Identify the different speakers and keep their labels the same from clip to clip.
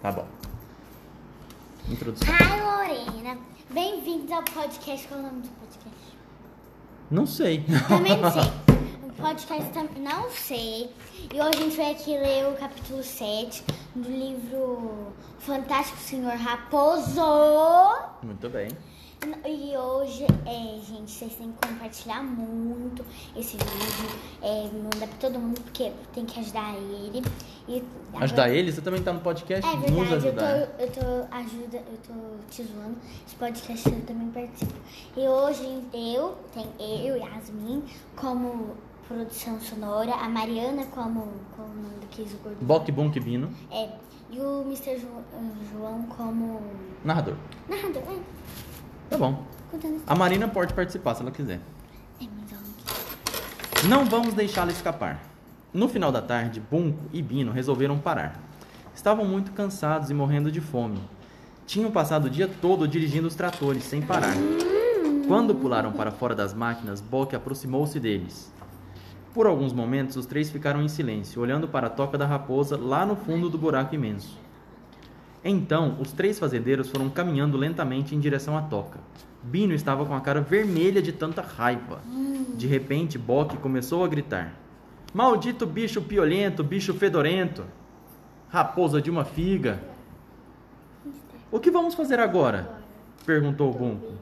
Speaker 1: Tá bom. Introdução.
Speaker 2: Hi, Lorena. Bem-vindos ao podcast. Qual é o nome do podcast?
Speaker 1: Não sei.
Speaker 2: Também não sei. O podcast também não sei. E hoje a gente vai aqui ler o capítulo 7 do livro Fantástico Senhor Raposo.
Speaker 1: Muito bem.
Speaker 2: E hoje, é, gente, vocês têm que compartilhar muito esse vídeo. É, mandar pra todo mundo, porque tem que ajudar ele. E
Speaker 1: Ajudar
Speaker 2: agora-
Speaker 1: ele? Você também tá no podcast?
Speaker 2: É
Speaker 1: Nos
Speaker 2: verdade, eu tô,
Speaker 1: ajudar.
Speaker 2: eu tô ajuda, eu tô te zoando. Esse podcast eu também participo. E hoje eu, tem eu, Yasmin, como produção sonora, a Mariana como, como o nome do que o gordo.
Speaker 1: Boc Bonk Bino,
Speaker 2: É, e o Mr. Jo- João como
Speaker 1: narrador.
Speaker 2: narrador. É,
Speaker 1: Tá bom. A Marina pode participar se ela quiser.
Speaker 2: Não
Speaker 1: vamos deixá-la escapar. No final da tarde, Bunko e Bino resolveram parar. Estavam muito cansados e morrendo de fome. Tinham passado o dia todo dirigindo os tratores sem parar. Quando pularam para fora das máquinas, Bock aproximou-se deles. Por alguns momentos, os três ficaram em silêncio, olhando para a toca da raposa lá no fundo do buraco imenso. Então, os três fazendeiros foram caminhando lentamente em direção à toca. Bino estava com a cara vermelha de tanta raiva. De repente, Bock começou a gritar: Maldito bicho piolento, bicho fedorento! Raposa de uma figa! O que vamos fazer agora? perguntou Bunko.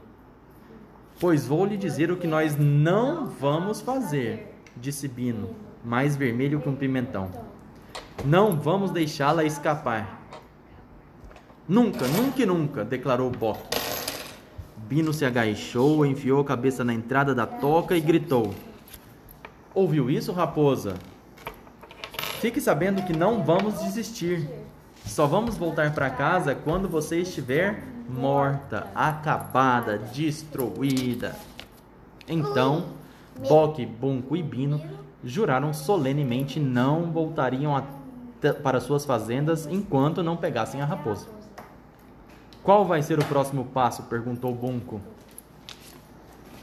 Speaker 1: Pois vou lhe dizer o que nós não vamos fazer, disse Bino, mais vermelho que um pimentão. Não vamos deixá-la escapar. Nunca, nunca e nunca, declarou Bock. Bino se agachou, enfiou a cabeça na entrada da toca e gritou: Ouviu isso, raposa? Fique sabendo que não vamos desistir. Só vamos voltar para casa quando você estiver morta, acabada, destruída. Então, Bock, Bunko e Bino juraram solenemente não voltariam para suas fazendas enquanto não pegassem a raposa. Qual vai ser o próximo passo? perguntou Bunko.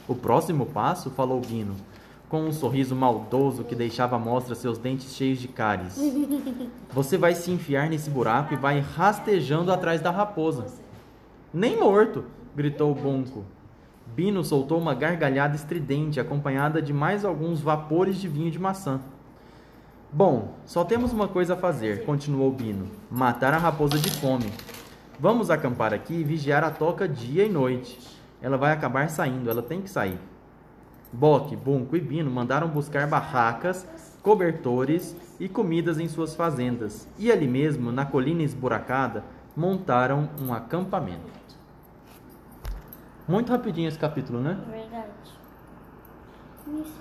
Speaker 1: O próximo passo? falou Guino, com um sorriso maldoso que deixava à mostra seus dentes cheios de cáries. Você vai se enfiar nesse buraco e vai rastejando atrás da raposa. Nem morto! gritou Bunko. Bino soltou uma gargalhada estridente, acompanhada de mais alguns vapores de vinho de maçã. Bom, só temos uma coisa a fazer, continuou Bino: matar a raposa de fome. Vamos acampar aqui e vigiar a toca dia e noite. Ela vai acabar saindo, ela tem que sair. Bock, Bunko e Bino mandaram buscar barracas, cobertores e comidas em suas fazendas. E ali mesmo, na colina esburacada, montaram um acampamento. Muito rapidinho esse capítulo, né?
Speaker 2: Verdade.